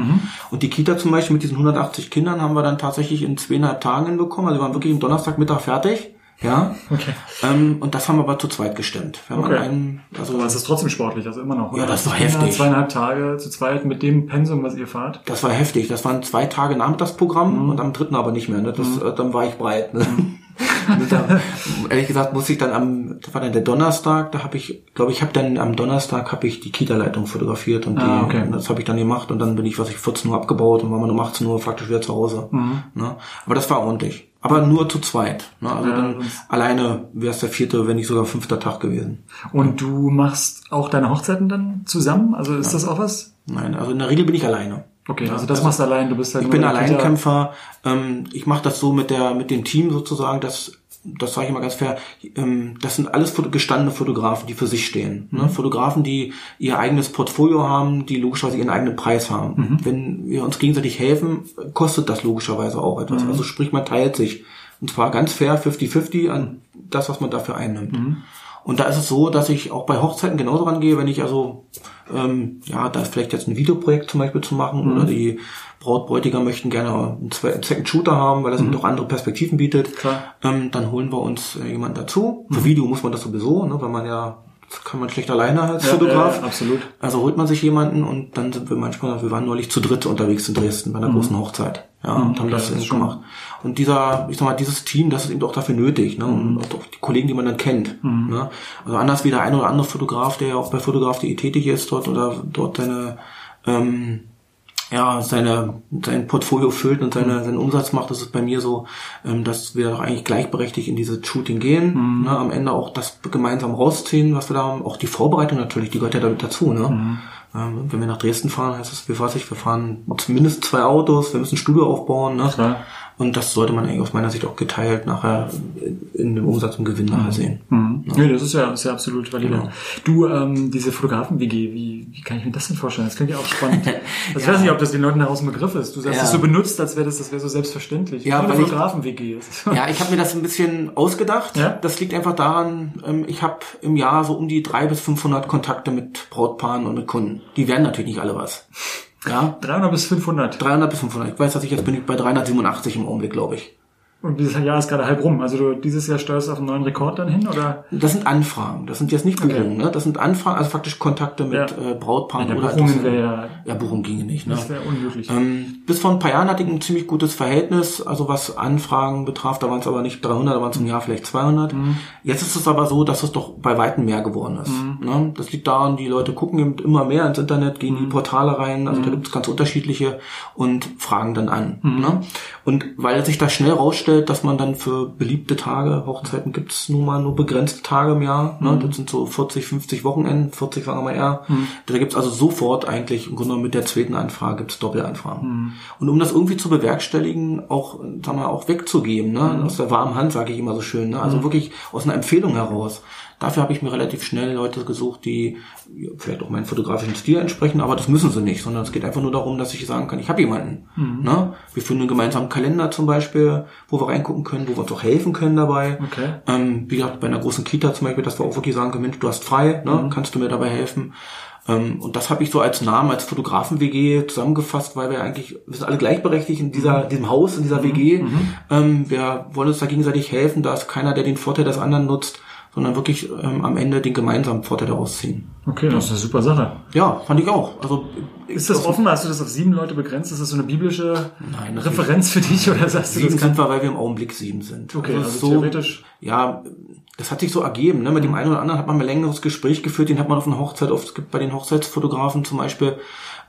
Und die Kita zum Beispiel mit diesen 180 Kindern haben wir dann tatsächlich in zweieinhalb Tagen hinbekommen. Also wir waren wirklich am Donnerstagmittag fertig. Ja. Okay. Ähm, und das haben wir aber zu zweit gestemmt. Wir Okay. einen, also Aber es ist trotzdem sportlich, also immer noch. Ja, das war 180 Kinder, heftig. Zweieinhalb Tage zu zweit mit dem Pensum, was ihr fahrt. Das war heftig. Das waren zwei Tage Nachmittagsprogramm und am dritten aber nicht mehr. Ne? Das, äh, Dann war ich breit. Ne? [laughs] Und da, ehrlich gesagt muss ich dann am, das war dann der Donnerstag, da habe ich, glaube ich, habe dann am Donnerstag habe ich die Kita-Leitung fotografiert und die, Ah, okay. das habe ich dann gemacht und dann bin ich, was ich 14 Uhr abgebaut und war mal um 18 Uhr faktisch wieder zu Hause. Ne? Aber das war ordentlich. Aber nur zu zweit. Ne? Also Ja, dann alleine wäre es der vierte, wenn nicht sogar fünfter Tag gewesen. Und du machst auch deine Hochzeiten dann zusammen? Also ist das auch was? Nein, also in der Regel bin ich alleine. Okay, also das machst du allein, du bist halt Ich bin. Alleinkämpfer. Ähm, ich mache das so mit der mit dem Team sozusagen, dass das sage ich mal ganz fair. Ähm, das sind alles gestandene Fotografen, die für sich stehen. Mhm. Ne? Fotografen, die ihr eigenes Portfolio haben, die logischerweise ihren eigenen Preis haben. Mhm. Wenn wir uns gegenseitig helfen, kostet das logischerweise auch etwas. Mhm. Also sprich, man teilt sich. Und zwar ganz fair, 50-50 an das, was man dafür einnimmt. Mhm. Und da ist es so, dass ich auch bei Hochzeiten genauso rangehe, wenn ich also, ähm, ja, da ist vielleicht jetzt ein Videoprojekt zum Beispiel zu machen oder die Braut, Bräutigam möchten gerne einen Second Shooter haben, weil das eben doch andere Perspektiven bietet. Ähm, dann holen wir uns äh, jemanden dazu. Für Video muss man das sowieso, ne, weil man ja, kann man schlecht alleine als Ja, Fotograf. ja, absolut. Also holt man sich jemanden und dann sind wir manchmal, wir waren neulich zu dritt unterwegs in Dresden bei einer großen Hochzeit. Ja, und haben klar, das, das gemacht. Und dieser, ich sag mal, dieses Team, das ist eben auch dafür nötig, ne? Und auch die Kollegen, die man dann kennt. Ne? Also anders wie der ein oder andere Fotograf, der ja auch bei Fotograf.de tätig ist dort oder dort seine ähm, ja, seine, sein Portfolio füllt und seine, seinen Umsatz macht, das ist bei mir so, ähm, dass wir doch eigentlich gleichberechtigt in diese Shooting gehen, ne, am Ende auch das gemeinsam rausziehen, was wir da haben, auch die Vorbereitung natürlich, die gehört ja damit dazu, ne. Ähm, wenn wir nach Dresden fahren, heißt es, wie weiß ich, wir fahren mindestens zwei Autos, wir müssen ein Studio aufbauen, ne. Klar. Und das sollte man eigentlich aus meiner Sicht auch geteilt nachher in dem Umsatz und Gewinn nachher sehen. Mhm. Nee, das ist ja, ist ja absolut valide. Genau. Du, ähm, diese Fotografen-WG, wie, wie kann ich mir das denn vorstellen? Das klingt ja auch spannend. [laughs] Also Ich weiß nicht, ob das den Leuten daraus ein Begriff ist. Du sagst Ja. es so benutzt, als wäre das, das wäre so selbstverständlich. Ja, weil Fotografen-WG ist. Ja, ich habe mir das ein bisschen ausgedacht. Ja? Das liegt einfach daran, ähm, ich habe im Jahr so um die 300 bis 500 Kontakte mit Brautpaaren und mit Kunden. Die werden natürlich nicht alle was. Ja, 300 bis 500. 300 bis 500. Ich weiß, dass ich jetzt bin ich bei 387 im Augenblick, glaube ich. Und dieses Jahr ist gerade halb rum. Also du dieses Jahr steuerst auf einen neuen Rekord dann hin, oder? Das sind Anfragen. Das sind jetzt nicht Buchungen, okay. ne? Das sind Anfragen, also faktisch Kontakte mit ja. äh, Brautpaaren ja, oder Buchungen wäre ja. Ja, Buchung ginge nicht, ne? Das wäre unmöglich. Ähm, bis vor ein paar Jahren hatte ich ein ziemlich gutes Verhältnis, also was Anfragen betraf, da waren es aber nicht 300, da waren es im Jahr vielleicht 200. Mhm. Jetzt ist es aber so, dass es doch bei weitem mehr geworden ist. Mhm. Ne? Das liegt daran, die Leute gucken eben immer mehr ins Internet, gehen in die mhm. Portale rein, also da mhm. gibt es ganz unterschiedliche und fragen dann an. Mhm. Ne? Und weil sich da schnell rausstellt, dass man dann für beliebte Tage. Hochzeiten gibt es nun mal nur begrenzte Tage im Jahr. Ne? Mhm. Das sind so 40, 50 Wochenenden, 40 sagen wir mal eher. Mhm. Da gibt es also sofort eigentlich im Grunde mit der zweiten Anfrage gibt es Doppelanfragen. Mhm. Und um das irgendwie zu bewerkstelligen, auch, sagen wir, auch wegzugeben, ne? Mhm. aus der warmen Hand, sage ich immer so schön. Ne? Also mhm. wirklich aus einer Empfehlung heraus. Dafür habe ich mir relativ schnell Leute gesucht, die vielleicht auch meinen fotografischen Stil entsprechen, aber das müssen sie nicht, sondern es geht einfach nur darum, dass ich sagen kann, ich habe jemanden. Mhm. Ne? Wir führen einen gemeinsamen Kalender zum Beispiel, wo wir reingucken können, wo wir uns auch helfen können dabei. Okay. Ähm, wie gesagt, bei einer großen Kita zum Beispiel, dass wir auch wirklich sagen können, Mensch, du hast frei, ne? Mhm. kannst du mir dabei helfen? Ähm, und das habe ich so als Namen, als Fotografen-WG zusammengefasst, weil wir eigentlich, wir sind alle gleichberechtigt in dieser, mhm. diesem Haus, in dieser mhm. WG. Mhm. Ähm, wir wollen uns da gegenseitig helfen, da ist keiner, der den Vorteil des anderen nutzt sondern wirklich ähm, am Ende den gemeinsamen Vorteil daraus ziehen. Okay, das ist eine super Sache. Ja, fand ich auch. Also ist das offen? Hast du das auf sieben Leute begrenzt? Ist das so eine biblische Nein, Referenz für dich oder sagst du sieben das? sind wir, weil wir im Augenblick sieben sind. Okay, also, also so, theoretisch. Ja, das hat sich so ergeben. Ne? Mit dem einen oder anderen hat man ein längeres Gespräch geführt. Den hat man auf einer Hochzeit. Oft, es gibt bei den Hochzeitsfotografen zum Beispiel.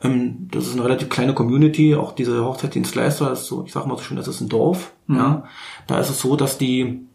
Ähm, das ist eine relativ kleine Community. Auch diese Hochzeitsdienstleister ist so. Ich sage mal so schön, das ist ein Dorf. Mhm. Ja, da ist es so, dass die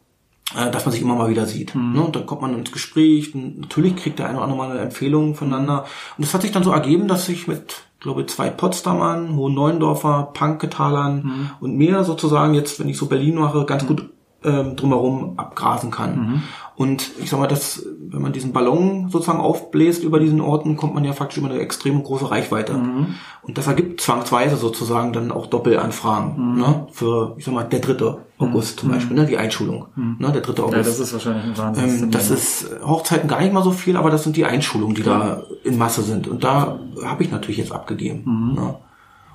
dass man sich immer mal wieder sieht. Mhm. Ne? Und dann kommt man ins Gespräch. Und natürlich kriegt der eine oder andere mal eine Empfehlung voneinander. Und es hat sich dann so ergeben, dass ich mit, glaube zwei Potsdamern, Hohen Neuendorfer, Panketalern mhm. und mir sozusagen jetzt, wenn ich so Berlin mache, ganz mhm. gut ähm, drumherum abgrasen kann. Mhm. Und ich sag mal, dass, wenn man diesen Ballon sozusagen aufbläst über diesen Orten, kommt man ja faktisch über eine extrem große Reichweite. Mhm. Und das ergibt zwangsweise sozusagen dann auch Doppelanfragen, mhm. ne? Für, ich sag mal, der dritte August zum mhm. Beispiel, ne? Die Einschulung. Mhm. Ne? Der dritte August. Ja, das ist wahrscheinlich ein Wahnsinn. Ähm, das ist Hochzeiten gar nicht mal so viel, aber das sind die Einschulungen, die da in Masse sind. Und da habe ich natürlich jetzt abgegeben. Mhm. Ne?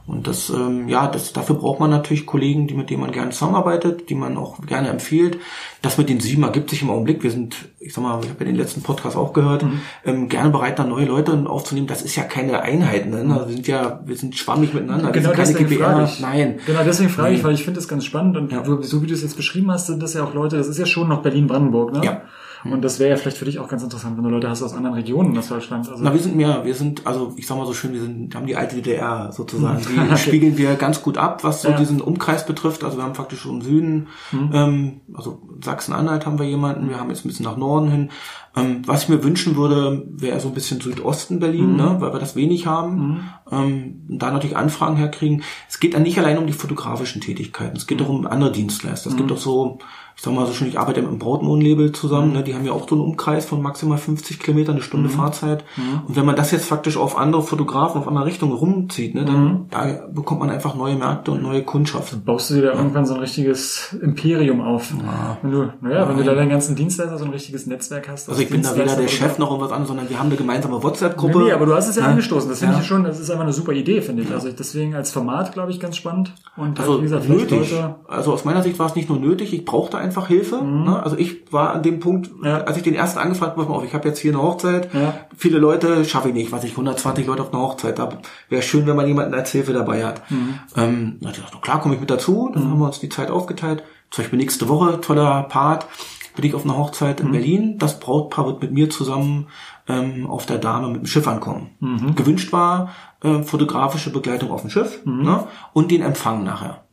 Und das, ähm, ja, das, dafür braucht man natürlich Kollegen, die mit denen man gerne zusammenarbeitet, die man auch gerne empfiehlt. Das mit den sieben ergibt sich im Augenblick. Wir sind, ich sag mal, ich habe ja den letzten Podcast auch gehört, mhm. ähm, gerne bereit, da neue Leute aufzunehmen. Das ist ja keine Einheit, ne? Also wir sind ja, wir sind schwammig miteinander. Genau wir sind keine. Ich, Nein. Genau deswegen frage ich, weil ich finde das ganz spannend und ja. so wie du es jetzt beschrieben hast, sind das ja auch Leute, das ist ja schon noch Berlin-Brandenburg, ne? Ja. Und das wäre ja vielleicht für dich auch ganz interessant, wenn du Leute hast aus anderen Regionen aus Deutschland. Also Na, wir sind mehr, wir sind, also ich sag mal so schön, wir sind, wir haben die alte DDR sozusagen. [laughs] Die okay. spiegeln wir ganz gut ab, was so ja. diesen Umkreis betrifft. Also wir haben faktisch schon im Süden, mhm. ähm, also Sachsen-Anhalt haben wir jemanden, wir haben jetzt ein bisschen nach Norden hin. Ähm, was ich mir wünschen würde, wäre so ein bisschen Südosten Berlin, mhm. ne, weil wir das wenig haben. Mhm. Ähm, da natürlich Anfragen herkriegen. Es geht dann nicht allein um die fotografischen Tätigkeiten, es geht auch um andere Dienstleister. Es gibt mhm. auch so ich sag mal so schön, ich arbeite mit dem Brautmohnlabel zusammen, mhm. ne, die haben ja auch so einen Umkreis von maximal 50 Kilometer, eine Stunde mhm. Fahrzeit. Mhm. Und wenn man das jetzt faktisch auf andere Fotografen, auf andere Richtungen rumzieht, ne, dann mhm. da bekommt man einfach neue Märkte und neue Kundschaft. Dann baust du dir da ja. irgendwann so ein richtiges Imperium auf. Ja. Wenn du, naja, wenn du da deinen ganzen Dienstleister so ein richtiges Netzwerk hast. Also ich bin da weder der Chef noch irgendwas anderes, sondern wir haben eine gemeinsame WhatsApp-Gruppe. Nee, nee, aber du hast es ja, ja. angestoßen. Das finde ich schon, das ist einfach eine super Idee, finde ich. Also deswegen als Format, glaube ich, ganz spannend. Und also, wie gesagt, nötig. Leute also aus meiner Sicht war es nicht nur nötig, ich brauchte einfach Hilfe. Mhm. Ne? Also ich war an dem Punkt, ja. als ich den ersten angefragt habe, auf, ich habe jetzt hier eine Hochzeit, ja. viele Leute schaffe ich nicht, was ich 120 Leute auf einer Hochzeit habe. Wäre schön, wenn man jemanden als Hilfe dabei hat. Mhm. Ähm, da ich gedacht, klar, komme ich mit dazu. Dann mhm. haben wir uns die Zeit aufgeteilt. Zum Beispiel nächste Woche, toller Part, bin ich auf einer Hochzeit in mhm. Berlin. Das Brautpaar wird mit mir zusammen ähm, auf der Dame mit dem Schiff ankommen. Mhm. Gewünscht war äh, fotografische Begleitung auf dem Schiff mhm. ne? und den Empfang nachher.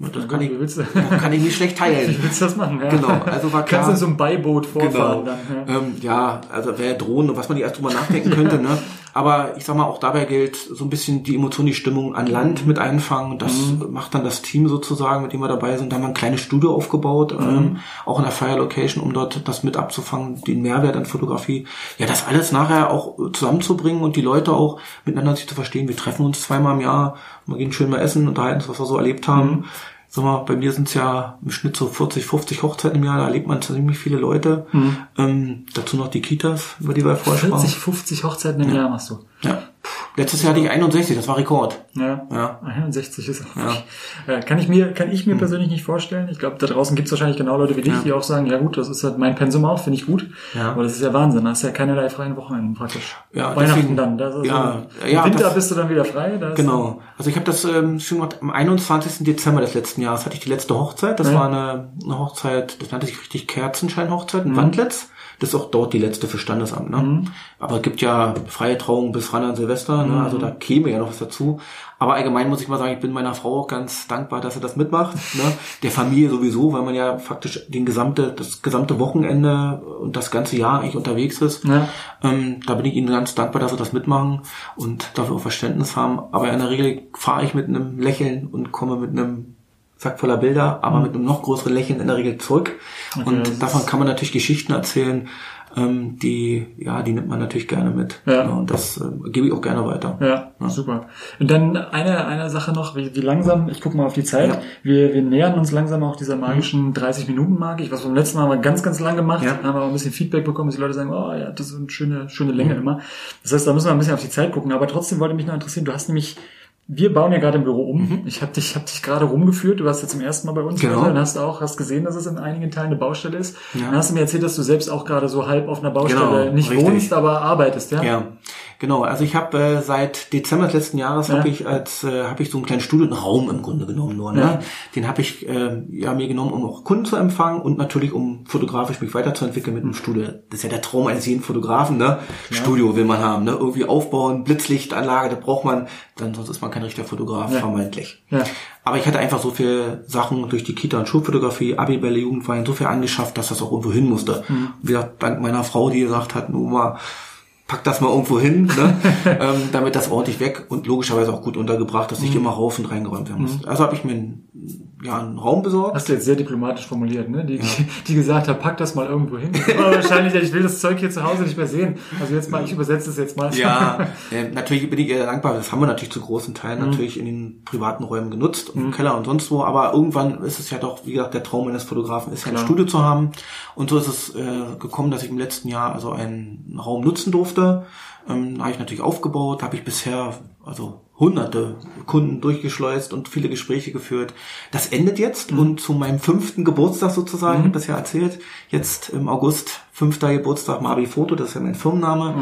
Mhm. Das kann, ich, kann ich nicht schlecht teilen. Wie [laughs] willst du das machen? Ja. Genau, also war klar. Kannst du so ein Beiboot vorfahren? Genau. Dann, ja. Ähm, ja, also wäre Drohnen und was man nicht erst drüber nachdenken könnte. ne? Aber ich sag mal, auch dabei gilt so ein bisschen die Emotion, die Stimmung an Land mit einfangen. Das mhm. macht dann das Team sozusagen, mit dem wir dabei sind. Da haben wir ein kleines Studio aufgebaut, mhm. ähm, auch in der Fire Location, um dort das mit abzufangen, den Mehrwert an Fotografie. Ja, das alles nachher auch zusammenzubringen und die Leute auch miteinander sich zu verstehen. Wir treffen uns zweimal im Jahr, wir gehen schön mal essen, unterhalten uns, was wir so erlebt haben. Mhm sag mal, bei mir sind es ja im Schnitt so 40, 50 Hochzeiten im Jahr, da erlebt man ziemlich viele Leute. Mhm. Ähm, dazu noch die Kitas, über die wir vorher 40, 50 Hochzeiten im ja. Jahr machst du. Ja. Letztes Jahr hatte ich 61, das war Rekord. Ja. Ja. 61 ist auch wirklich, äh, kann ich mir, kann ich mir persönlich nicht vorstellen. Ich glaube, da draußen gibt es wahrscheinlich genau Leute wie dich, Ja. die auch sagen, ja gut, das ist halt mein Pensum auch, finde ich gut. Ja. Aber das ist ja Wahnsinn. Da hast ja keinerlei freien Wochenenden praktisch. Ja, Weihnachten deswegen- dann. Das ist ja, so, ja, Im Winter das- bist du dann wieder frei. Da ist Genau. Also ich habe das ähm, schon gemacht, am 21. Dezember des letzten Jahres hatte ich die letzte Hochzeit. Das Ja. war eine, eine Hochzeit, das nannte sich richtig Kerzenschein-Hochzeit in Wandlitz. Das ist auch dort die letzte für Standesamt. Ne? Aber es gibt ja freie Trauungen bis ran an Silvester, ne? also da käme ja noch was dazu. Aber allgemein muss ich mal sagen, ich bin meiner Frau auch ganz dankbar, dass sie das mitmacht. [laughs] Ne? Der Familie sowieso, weil man ja faktisch den gesamte, das gesamte Wochenende und das ganze Jahr eigentlich unterwegs ist. Ja. Ähm, da bin ich Ihnen ganz dankbar, dass Sie das mitmachen und dafür auch Verständnis haben. Aber in der Regel fahre ich mit einem Lächeln und komme mit einem Sack voller Bilder, aber mit einem noch größeren Lächeln in der Regel zurück. das und davon kann man natürlich Geschichten erzählen, ähm, die, ja, die nimmt man natürlich gerne mit. Ja. und das äh, gebe ich auch gerne weiter. Ja, super. Und dann eine, eine Sache noch, wie, wie langsam, ich gucke mal auf die Zeit, Ja. Mhm. wir, wir nähern uns langsam auch dieser magischen 30-Minuten-Marke. Ich was beim letzten Mal haben wir ganz, ganz lang gemacht, Ja. haben wir auch ein bisschen Feedback bekommen, dass die Leute sagen, oh ja, das ist eine schöne, schöne Länge immer. Das heißt, da müssen wir ein bisschen auf die Zeit gucken. Aber trotzdem wollte mich noch interessieren, du hast nämlich wir bauen ja gerade im Büro um. Ich habe dich, hab dich gerade rumgeführt. Du warst ja zum ersten Mal bei uns. Mhm. Genau. Dann hast auch hast gesehen, dass es in einigen Teilen eine Baustelle ist. Ja. Dann hast du mir erzählt, dass du selbst auch gerade so halb auf einer Baustelle Genau, nicht richtig. wohnst, aber arbeitest, ja? Ja, genau. Also ich habe äh, seit Dezember des letzten Jahres Ja. habe ich als äh, habe ich so einen kleinen Studioraum im Grunde genommen nur. Ne? Ja. Den habe ich äh, ja mir genommen, um auch Kunden zu empfangen und natürlich um fotografisch mich weiterzuentwickeln mit einem Studio. Das ist ja der Traum eines jeden Fotografen. Ne? Studio will man haben, ne? irgendwie aufbauen, Blitzlichtanlage, das braucht man. Dann sonst ist man kein richtiger Fotograf, Ja. vermeintlich. Ja. Aber ich hatte einfach so viel Sachen durch die Kita und Schulfotografie, Abibälle, Jugendweihen, so viel angeschafft, dass das auch irgendwo hin musste. Wie gesagt, dank meiner Frau, die gesagt hat, nun mal, pack das mal irgendwo hin, ne? [laughs] ähm, damit das ordentlich weg und logischerweise auch gut untergebracht, dass nicht immer rauf und reingeräumt werden muss. Also habe ich mir einen, ja, einen Raum besorgt. Hast du jetzt sehr diplomatisch formuliert, ne? Die, die, [laughs] die gesagt hat, pack das mal irgendwo hin. [laughs] Aber wahrscheinlich, ich will das Zeug hier zu Hause nicht mehr sehen. Also jetzt mal, ich übersetze es jetzt mal. Ja, äh, natürlich bin ich ihr dankbar. Das haben wir natürlich zu großen Teilen Mhm. natürlich in den privaten Räumen genutzt, im Keller und sonst wo. Aber irgendwann ist es ja doch, wie gesagt, der Traum eines Fotografen ist ja ein. Studio zu haben. Und so ist es äh, gekommen, dass ich im letzten Jahr also einen Raum nutzen durfte. Ähm, da habe ich natürlich aufgebaut, habe ich bisher also hunderte Kunden durchgeschleust und viele Gespräche geführt. Das endet jetzt und zu meinem fünften Geburtstag sozusagen, ich habe das ja erzählt, jetzt im August, fünfter Geburtstag, Mabi Foto, das ist ja mein Firmenname.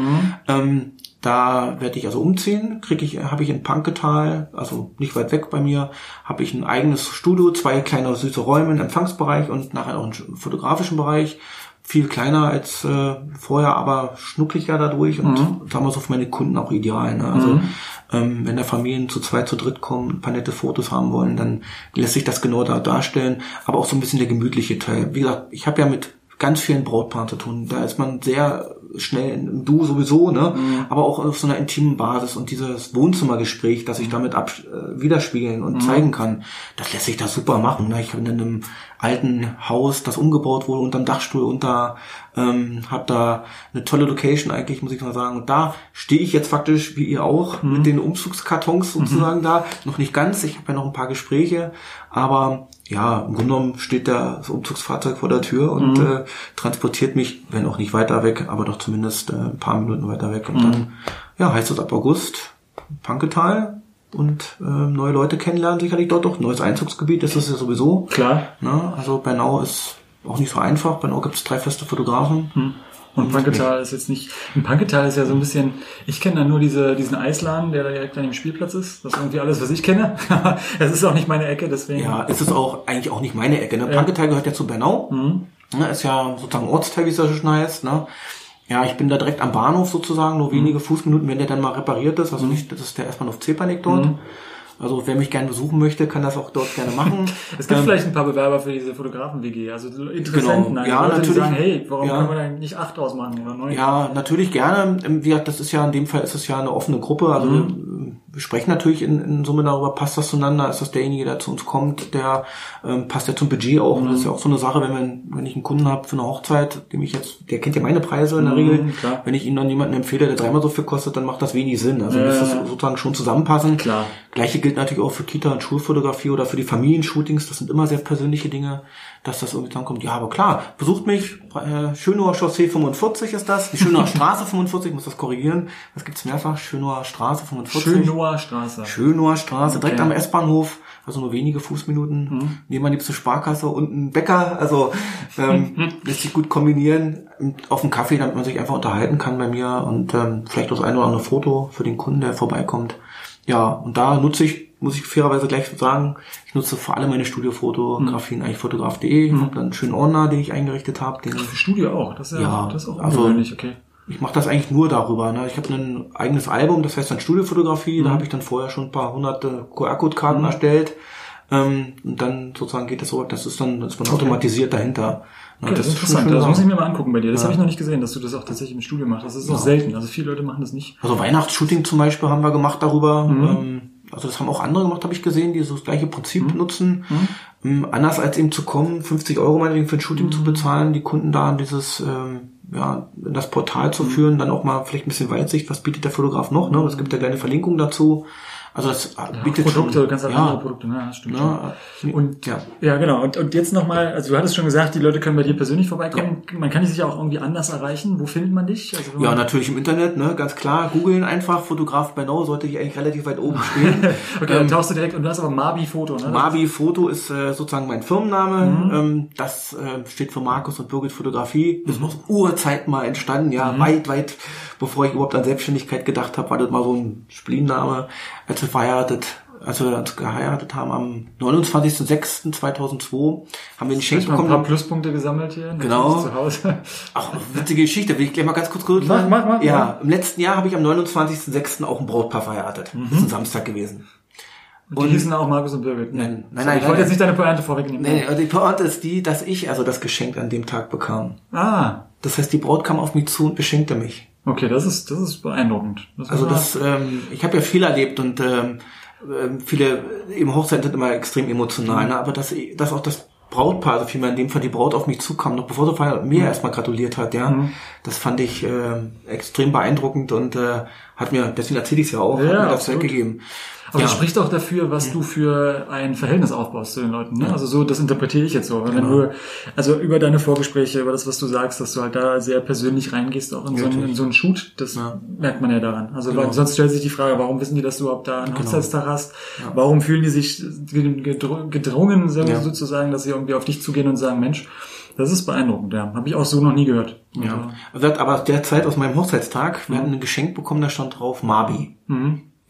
Ähm, da werde ich also umziehen, kriege ich, habe ich in Panketal, also nicht weit weg bei mir, habe ich ein eigenes Studio, zwei kleine süße Räume, einen Empfangsbereich und nachher auch einen fotografischen Bereich. Viel kleiner als äh, vorher, aber schnuckliger dadurch und wir so für meine Kunden auch ideal. Ne? Also ähm, wenn da Familien zu zweit, zu dritt kommen, ein paar nette Fotos haben wollen, dann lässt sich das genau da darstellen. Aber auch so ein bisschen der gemütliche Teil. Wie gesagt, ich habe ja mit ganz vielen Brautpaaren zu tun. Da ist man sehr schnell im Du sowieso, ne? Aber auch auf so einer intimen Basis und dieses Wohnzimmergespräch, das ich damit ab, äh, widerspiegeln und zeigen kann, das lässt sich da super machen. Ne? Ich bin in einem alten Haus, das umgebaut wurde, unterm Dachstuhl unter, ähm, habe da eine tolle Location eigentlich, muss ich mal sagen. Und da stehe ich jetzt faktisch, wie ihr auch, mit den Umzugskartons sozusagen da. Noch nicht ganz, ich habe ja noch ein paar Gespräche, aber ja, im Grunde genommen steht da das Umzugsfahrzeug vor der Tür und äh, transportiert mich, wenn auch nicht weiter weg, aber doch zumindest äh, ein paar Minuten weiter weg. Und dann, ja, heißt es ab August Panketal und äh, neue Leute kennenlernen, sicherlich dort doch. Neues Einzugsgebiet ist es ja sowieso. Klar. Ne? Also Bernau ist auch nicht so einfach. Bernau gibt es drei feste Fotografen. Und Panketal ist jetzt nicht. In Panketal ist ja so ein bisschen. Ich kenne da nur diese, diesen Eisladen, der da direkt an dem Spielplatz ist. Das ist irgendwie alles, was ich kenne. [laughs] Es ist auch nicht meine Ecke, deswegen. Ja, ist es auch eigentlich auch nicht meine Ecke. Ne? Panketal gehört ja zu Bernau. Ne? Ist ja sozusagen Ortsteil, wie es ja so schön heißt. Ne? Ja, ich bin da direkt am Bahnhof sozusagen, nur wenige Fußminuten, wenn der dann mal repariert ist. Also nicht, das ist der S-Bahnhof Zepanik dort. Also wer mich gerne besuchen möchte, kann das auch dort gerne machen. [laughs] Es gibt Ähm, vielleicht ein paar Bewerber für diese Fotografen-WG, also Interessenten, Genau. Ja, Leute, die natürlich. sagen, hey, warum Ja. können wir da nicht acht draus machen oder neun? Ja, natürlich gerne. Ähm, Wie gesagt, das ist ja in dem Fall ist es ja eine offene Gruppe. Also wir, wir sprechen natürlich in, in Summe darüber, passt das zueinander, ist das derjenige, der zu uns kommt, der ähm, passt ja zum Budget auch. Das ist ja auch so eine Sache, wenn, wir, wenn ich einen Kunden habe für eine Hochzeit, dem ich jetzt, der kennt ja meine Preise in der Regel. klar. Wenn ich ihm dann jemanden empfehle, der dreimal so viel kostet, dann macht das wenig Sinn. Also muss das sozusagen schon zusammenpassen. Klar. Gleiche gilt natürlich auch für Kita- und Schulfotografie oder für die Familienshootings. Das sind immer sehr persönliche Dinge, dass das irgendwie zusammenkommt. Ja, aber klar, besucht mich. Äh, Schönower Chaussee 45 ist das. Die Schönower [laughs] Straße 45, ich muss das korrigieren. Das gibt's mehrfach. Schönower Straße 45. Schönower Straße. Schönower Straße, direkt Okay. am S-Bahnhof. Also nur wenige Fußminuten. Mhm. Nehmen wir liebste Sparkasse und einen Bäcker. Also ähm, [laughs] Mhm. lässt sich gut kombinieren. Auf dem Kaffee, damit man sich einfach unterhalten kann bei mir. Und ähm, vielleicht das eine oder andere Foto für den Kunden, der vorbeikommt. Ja, und da nutze ich, muss ich fairerweise gleich sagen, ich nutze vor allem meine Studiofotografien, eigentlich fotograf.de. Ich habe dann einen schönen Ordner, den ich eingerichtet habe. Den Für Studio auch. Das ist ja, Ja, das ist auch also- okay. ich mache das eigentlich nur darüber. Ne? Ich habe ein eigenes Album, das heißt dann Studiofotografie. Da habe ich dann vorher schon ein paar hunderte QR-Code-Karten erstellt. Ähm, und dann sozusagen geht das so, das ist dann, das ist man automatisiert dahinter. Ne, Okay, das ist schon interessant. Das muss ich mir mal angucken bei dir. Das habe ich noch nicht gesehen, dass du das auch tatsächlich im Studio machst. Das ist auch selten. Also viele Leute machen das nicht. Also Weihnachtsshooting zum Beispiel haben wir gemacht darüber. Mhm. Ähm, also das haben auch andere gemacht, habe ich gesehen, die so das gleiche Prinzip Mhm. nutzen. Ähm, anders als eben zu kommen, 50 Euro meinetwegen für ein Shooting Mhm. zu bezahlen, die Kunden da in dieses, ähm, ja, in das Portal Mhm. zu führen, dann auch mal vielleicht ein bisschen Weitsicht, was bietet der Fotograf noch, ne? Es gibt ja kleine Verlinkungen dazu. Also das bietet Produkte, schon, ganz andere Produkte, ne? Das stimmt schon. ja, Und ja. ja, genau. Und, und jetzt nochmal, also du hattest schon gesagt, die Leute können bei dir persönlich vorbeikommen. Man kann dich ja auch irgendwie anders erreichen. Wo findet man dich? Also Ja, natürlich im Internet, ne, ganz klar. Googeln einfach, Fotograf bei Now sollte ich eigentlich relativ weit oben stehen. [laughs] okay, dann tauchst du direkt und du hast aber Mabi Foto, ne? Mabi Foto ist äh, sozusagen mein Firmenname. Mhm. Ähm, das äh, steht für Markus und Birgit Fotografie. Mhm. Ist aus Urzeiten mal entstanden, ja, weit, weit bevor ich überhaupt an Selbstständigkeit gedacht habe, war das mal so ein Spleenenname. Als wir verheiratet, als wir uns geheiratet haben am 29.06.2002, haben wir ein Geschenk Ich mal ein paar bekommen. Pluspunkte gesammelt hier. Genau. Zu Hause. Ach, witzige Geschichte, will ich gleich mal ganz kurz kurz Mach, mach, mach, Ja, im letzten Jahr habe ich am 29.06. auch ein Brautpaar verheiratet. Mhm. Das ist ein Samstag gewesen. Und die hießen auch Markus und Birgit. Nee. Nein, nein, nein, Ich wollte nein. jetzt nicht deine Pointe vorwegnehmen. Nee, also die Pointe ist die, dass ich also das Geschenk an dem Tag bekam. Ah, Das heißt, die Braut kam auf mich zu und beschenkte mich. Okay, das ist, das ist beeindruckend. Das Also das, ähm, ich habe ja viel erlebt und ähm, ähm, viele eben Hochzeiten sind immer extrem emotional, ne? aber dass, dass auch das Brautpaar, also vielmehr in dem Fall die Braut auf mich zukam, noch bevor sie mir erstmal gratuliert hat, ja, das fand ich äh, extrem beeindruckend und äh, hat mir, deswegen erzähle ich es ja auch, Ja, hat mir das weggegeben. Aber ja. das spricht auch dafür, was du für ein Verhältnis aufbaust zu den Leuten. Ne? Also so, das interpretiere ich jetzt so. Wenn Genau. du, also über deine Vorgespräche, über das, was du sagst, dass du halt da sehr persönlich reingehst, auch in, so, einen, in so einen Shoot, das Ja. merkt man ja daran. Also Genau. sonst stellt sich die Frage, warum wissen die, dass du überhaupt da einen Hochzeitstag hast? Warum fühlen die sich gedr- gedrungen, so- Ja. sozusagen, dass sie irgendwie auf dich zugehen und sagen, Mensch, das ist beeindruckend, ja. Habe ich auch so noch nie gehört. Also, Ja. Also, aber derzeit aus meinem Hochzeitstag, wir hatten ein Geschenk bekommen, da stand drauf Mabi.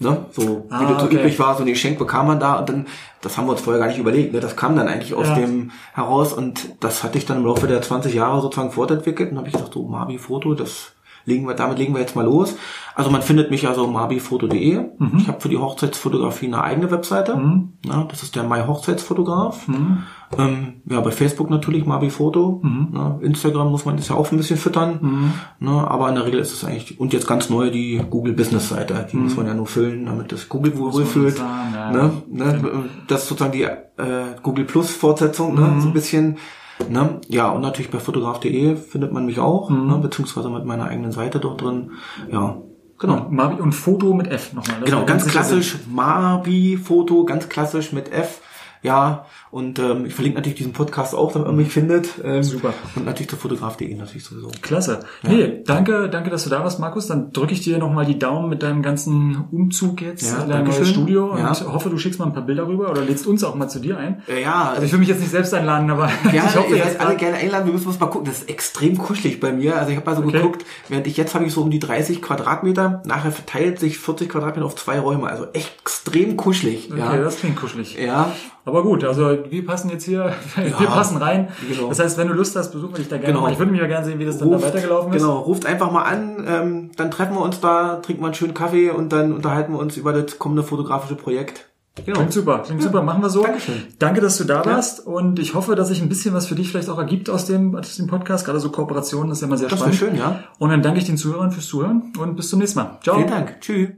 Ne? So, Ah, wie das so okay. üblich war, so ein Geschenk bekam man da und dann, das haben wir uns vorher gar nicht überlegt, ne? das kam dann eigentlich aus Ja. dem heraus und das hatte ich dann im Laufe der 20 Jahre sozusagen fortentwickelt und habe ich gesagt, so Mabi Foto, das legen wir, damit legen wir jetzt mal los. Also man findet mich also mabifoto.de. Mhm. Ich habe für die Hochzeitsfotografie eine eigene Webseite. Ja, das ist der My Hochzeitsfotograf. Mhm. Ähm, ja, bei Facebook natürlich Mabi Foto. Ne, Instagram muss man das ja auch ein bisschen füttern. Mhm. Ne, aber in der Regel ist es eigentlich, und jetzt ganz neu die Google Business Seite. Die muss man ja nur füllen, damit das Google wohl Mhm. wohlfühlt. sagen, ja. Ne, ne, das ist sozusagen die äh, Google Plus Fortsetzung, ne, Mhm. so ein bisschen. Ne? Ja, und natürlich bei fotograf.de findet man mich auch, Mhm. ne, beziehungsweise mit meiner eigenen Seite dort drin. Ja, genau. Mabi und Foto mit F nochmal. Das Genau, ganz klassisch Mabi-Foto, ganz klassisch mit F. Ja, und ähm, ich verlinke natürlich diesen Podcast auch, damit man mich findet. Ähm, Super. Und natürlich zu fotograf.de natürlich sowieso. Klasse. Nee, danke, danke, dass du da warst, Markus. Dann drücke ich dir nochmal die Daumen mit deinem ganzen Umzug jetzt Ja, in dein neues. Studio Ja. und hoffe, du schickst mal ein paar Bilder rüber oder lädst uns auch mal zu dir ein. Äh, ja, Also ich will mich jetzt nicht selbst einladen, aber [laughs] ja, ich hoffe ihr seid alle gerne einladen. Wir müssen uns mal gucken. Das ist extrem kuschelig bei mir. Also ich habe mal so Okay. geguckt, während ich jetzt habe ich so um die 30 Quadratmeter. Nachher verteilt sich 40 Quadratmeter auf zwei Räume. Also extrem kuschelig. Okay, ja. das klingt kuschelig. ja, Aber gut, also wir passen jetzt hier, [laughs] wir passen rein. genau. Das heißt, wenn du Lust hast, besuchen wir dich da gerne Genau. mal. Ich würde mich ja gerne sehen, wie das dann da weitergelaufen ist. Genau, ruft einfach mal an, ähm, dann treffen wir uns da, trinken wir einen schönen Kaffee und dann unterhalten wir uns über das kommende fotografische Projekt. Genau. Klingt super, klingt super, machen wir so. Dankeschön. Danke, dass du da warst und ich hoffe, dass sich ein bisschen was für dich vielleicht auch ergibt aus dem, aus dem Podcast. Gerade so Kooperationen ist ja immer sehr Das spannend. schön, ja. Und dann danke ich den Zuhörern fürs Zuhören und bis zum nächsten Mal. Ciao. Vielen Dank. Tschüss.